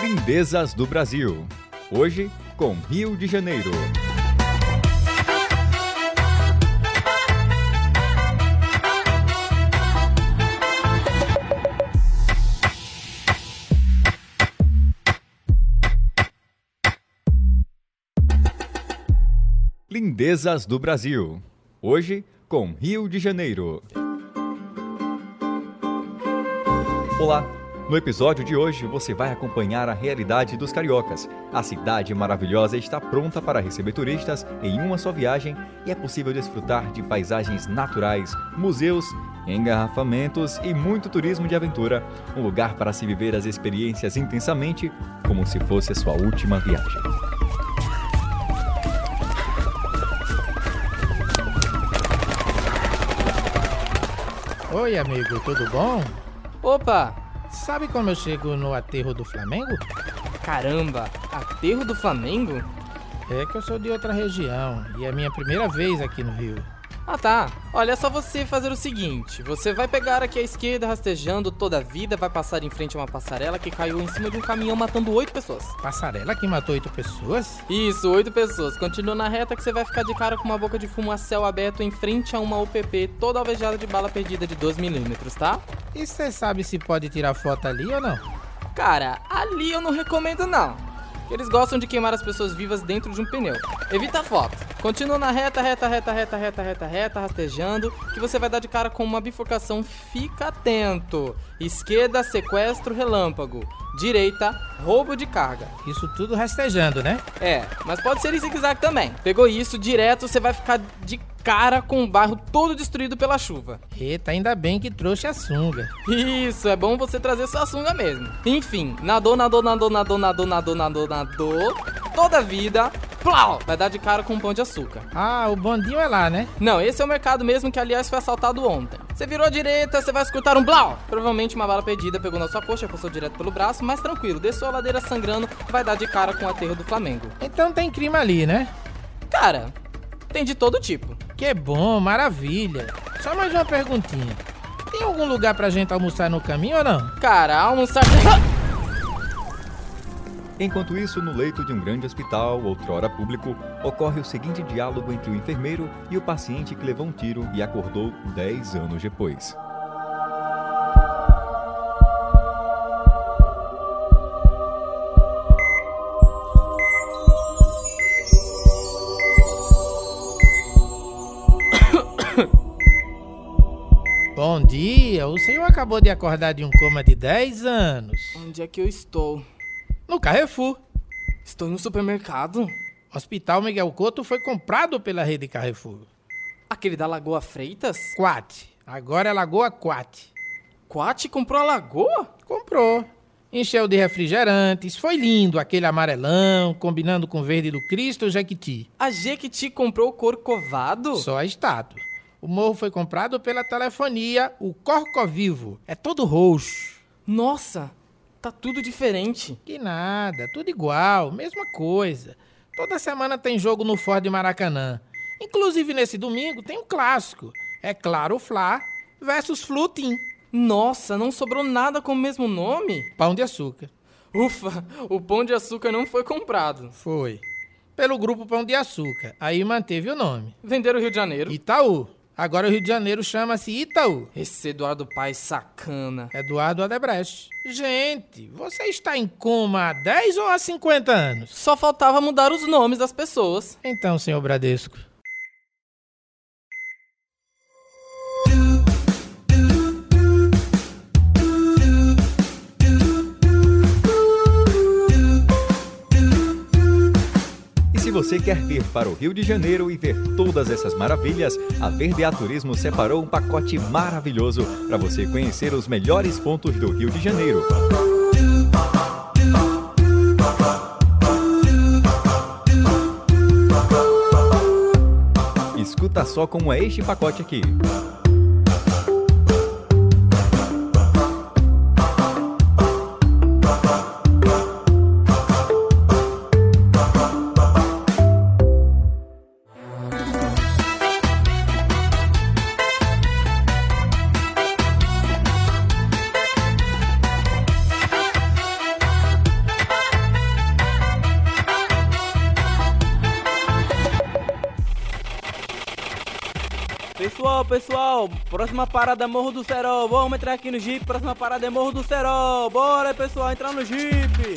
Lindezas do Brasil. Hoje, com Rio de Janeiro. Lindezas do Brasil. Hoje, com Rio de Janeiro. Olá! No episódio de hoje você vai acompanhar a realidade dos cariocas. A cidade maravilhosa está pronta para receber turistas em uma só viagem e é possível desfrutar de paisagens naturais, museus, engarrafamentos e muito turismo de aventura. Um lugar para se viver as experiências intensamente, como se fosse a sua última viagem. Oi, amigo, tudo bom? Opa! Sabe como eu chego no aterro do Flamengo? Caramba, aterro do Flamengo? É que eu sou de outra região e é minha primeira vez aqui no Rio. Ah tá, olha é só você fazer o seguinte: você vai pegar aqui à esquerda rastejando toda a vida, vai passar em frente a uma passarela que caiu em cima de um caminhão matando oito pessoas. Passarela que matou oito pessoas? Isso, oito pessoas. Continua na reta que você vai ficar de cara com uma boca de fumo a céu aberto em frente a uma UPP toda alvejada de bala perdida de 2mm, tá? E você sabe se pode tirar foto ali ou não? Cara, ali eu não recomendo não. Eles gostam de queimar as pessoas vivas dentro de um pneu. Evita a foto. Continua na reta, reta, reta, reta, reta, reta, reta, rastejando, que você vai dar de cara com uma bifurcação. Fica atento. Esquerda, sequestro, relâmpago. Direita, roubo de carga. Isso tudo rastejando, né? É, mas pode ser em zigue-zague também. Pegou isso, direto você vai ficar de cara com o bairro todo destruído pela chuva. Eita, ainda bem que trouxe a sunga. Isso, é bom você trazer sua sunga mesmo. Enfim, nadou, nadou, nadou, nadou, nadou, nadou, nadou, nadou. Toda a vida, plau, vai dar de cara com um pão de açúcar. Ah, o bondinho é lá, né? Não, esse é o mercado mesmo que, aliás, foi assaltado ontem. Você virou à direita, você vai escutar um blau. Provavelmente uma bala perdida pegou na sua coxa, passou direto pelo braço, mas tranquilo, desceu a ladeira sangrando, vai dar de cara com o aterro do Flamengo. Então tem crime ali, né? Cara, tem de todo tipo. Que bom, maravilha. Só mais uma perguntinha. Tem algum lugar pra gente almoçar no caminho ou não? Cara, almoçar. Enquanto isso, no leito de um grande hospital, outrora público, ocorre o seguinte diálogo entre o enfermeiro e o paciente que levou um tiro e acordou 10 anos depois. Bom dia, o senhor acabou de acordar de um coma de 10 anos. Onde é que eu estou? No Carrefour. Estou no supermercado? Hospital Miguel Couto foi comprado pela rede Carrefour. Aquele da Lagoa Freitas? Quat. Agora é Lagoa Quat. Quat comprou a Lagoa? Comprou. Encheu de refrigerantes, foi lindo aquele amarelão, combinando com o verde do Cristo Jequiti. A Jequiti comprou o Corcovado? Só a estátua. O morro foi comprado pela telefonia, o Corcovivo. É todo roxo. Nossa, tá tudo diferente. Que nada, tudo igual, mesma coisa. Toda semana tem jogo no Ford Maracanã. Inclusive nesse domingo tem um clássico. É claro, Fla versus Flutim. Nossa, não sobrou nada com o mesmo nome? Pão de açúcar. Ufa, o pão de açúcar não foi comprado. Foi. Pelo grupo Pão de Açúcar. Aí manteve o nome. Venderam o Rio de Janeiro. Itaú. Agora o Rio de Janeiro chama-se Itaú. Esse Eduardo Paes sacana. Eduardo Adebrecht. Gente, você está em coma há 10 ou há 50 anos? Só faltava mudar os nomes das pessoas. Então, senhor Bradesco. Se você quer vir para o Rio de Janeiro e ver todas essas maravilhas, a Verdear Turismo separou um pacote maravilhoso para você conhecer os melhores pontos do Rio de Janeiro. Escuta só como é este pacote aqui. Pessoal, pessoal, próxima parada é Morro do Cerol. Vamos entrar aqui no Jeep, próxima parada é Morro do Cerol. Bora, pessoal, entrar no Jeep.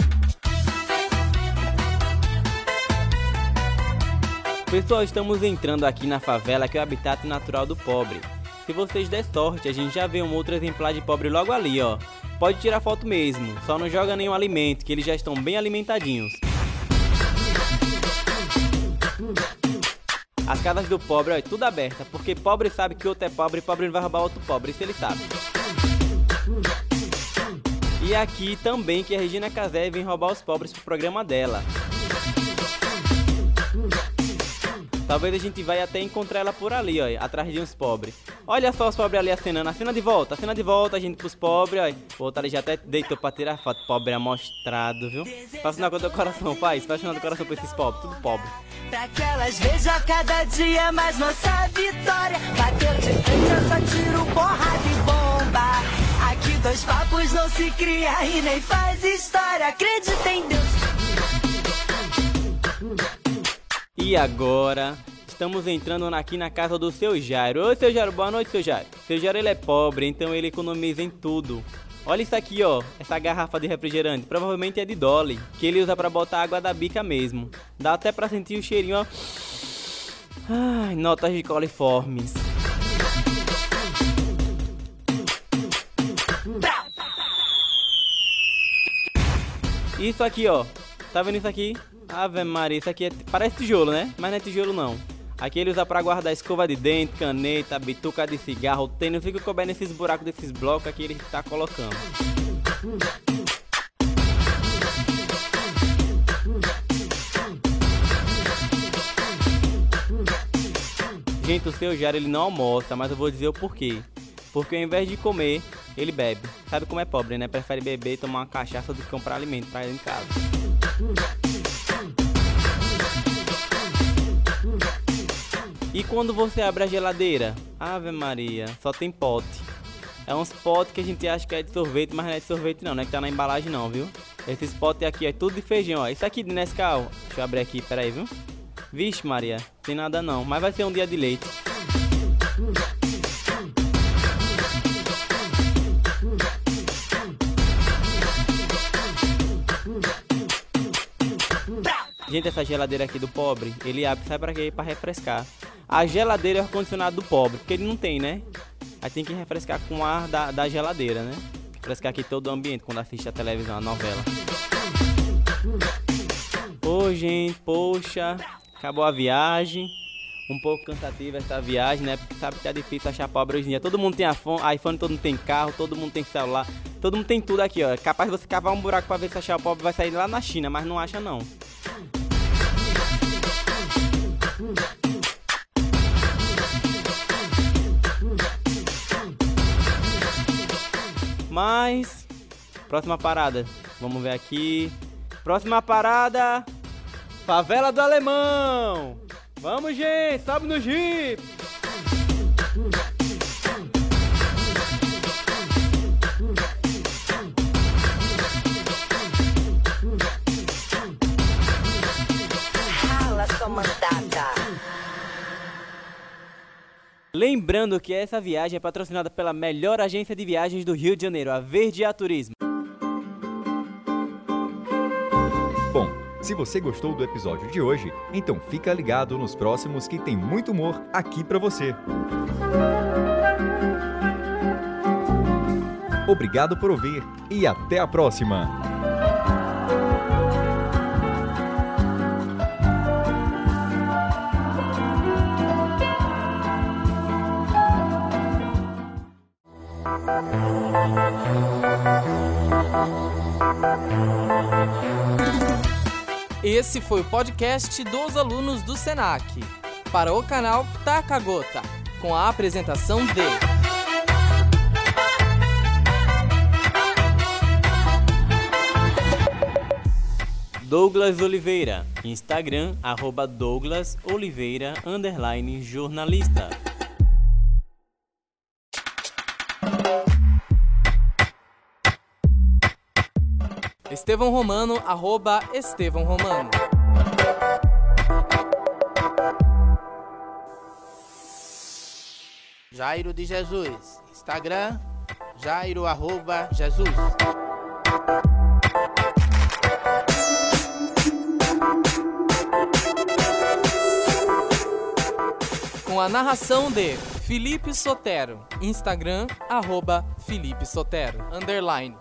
Pessoal, estamos entrando aqui na favela que é o habitat natural do pobre. Se vocês der sorte, a gente já vê um outro exemplar de pobre logo ali, ó. Pode tirar foto mesmo, só não joga nenhum alimento, que eles já estão bem alimentadinhos. As casas do pobre, ó, é tudo aberta, porque pobre sabe que outro é pobre e pobre não vai roubar outro pobre, isso ele sabe. E aqui também que a Regina Casé vem roubar os pobres pro programa dela. Talvez a gente vai até encontrar ela por ali, ó, atrás de uns pobres. Olha só os pobres ali acenando. Acena de volta, acena de volta, a gente pros pobres, ó. O outro ali já até deitou pra tirar foto. Pobre amostrado, viu? Faz sinal com o teu coração, faz. Faz sinal do coração pra esses pobres, tudo pobre. Pra que elas vejam cada dia mais nossa vitória. Bateu de frente, eu só tiro porrada e bomba. Aqui dois papos não se cria e nem faz história. Acredita em Deus. E agora, estamos entrando aqui na casa do seu Jairo. Oi, seu Jairo, boa noite, seu Jairo. Seu Jairo, ele é pobre, então ele economiza em tudo. Olha isso aqui, ó, essa garrafa de refrigerante, provavelmente é de Dolly, que ele usa para botar água da bica mesmo. Dá até pra sentir o cheirinho, ó. Ai, notas de coliformes. Isso aqui, ó. Tá vendo isso aqui? Ave Maria, isso aqui é, parece tijolo, né? Mas não é tijolo não. Aqui ele usa pra guardar escova de dente, caneta, bituca de cigarro, tênis, fica coberto nesses buracos desses blocos aqui ele tá colocando. Gente, o seu Jair ele não almoça, mas eu vou dizer o porquê. Porque ao invés de comer, ele bebe. Sabe como é pobre, né? Prefere beber e tomar uma cachaça do que comprar alimento pra ele em casa. E quando você abre a geladeira? Ave Maria, só tem pote. É uns potes que a gente acha que é de sorvete, mas não é de sorvete não, é que tá na embalagem não, viu? Esses potes aqui é tudo de feijão, ó. Isso aqui de Nescau, deixa eu abrir aqui, peraí, viu? Vixe Maria, tem nada não, mas vai ser um dia de leite. Gente, essa geladeira aqui do pobre, ele abre, sabe pra quê? Pra refrescar. A geladeira é o ar-condicionado do pobre, porque ele não tem, né? Aí tem que refrescar com o ar da, da geladeira, né? Refrescar aqui todo o ambiente quando assiste a televisão, a novela. Ô, gente, poxa, acabou a viagem. Um pouco cansativa essa viagem, né? Porque sabe que é difícil achar pobre hoje em dia. Todo mundo tem iPhone, iPhone, todo mundo tem carro, todo mundo tem celular, todo mundo tem tudo aqui, ó. É capaz de você cavar um buraco pra ver se achar pobre vai sair lá na China, mas não acha não. Mas. Próxima parada. Vamos ver aqui. Próxima parada. Favela do Alemão. Vamos, gente. Sobe no Jeep. Rala sua mandada. Lembrando que essa viagem é patrocinada pela melhor agência de viagens do Rio de Janeiro, a Verde A Turismo. Bom, se você gostou do episódio de hoje, então fica ligado nos próximos que tem muito humor aqui pra você. Obrigado por ouvir e até a próxima! Esse foi o podcast dos alunos do Senac. Para o canal Taca Gota, com a apresentação de. Douglas Oliveira, Instagram, arroba Douglas Oliveira, jornalista. Estevão Romano, arroba Estevão Romano. Jairo de Jesus. Instagram, Jairo arroba Jesus. Com a narração de Felipe Sotero. Instagram, arroba Felipe Sotero. Underline.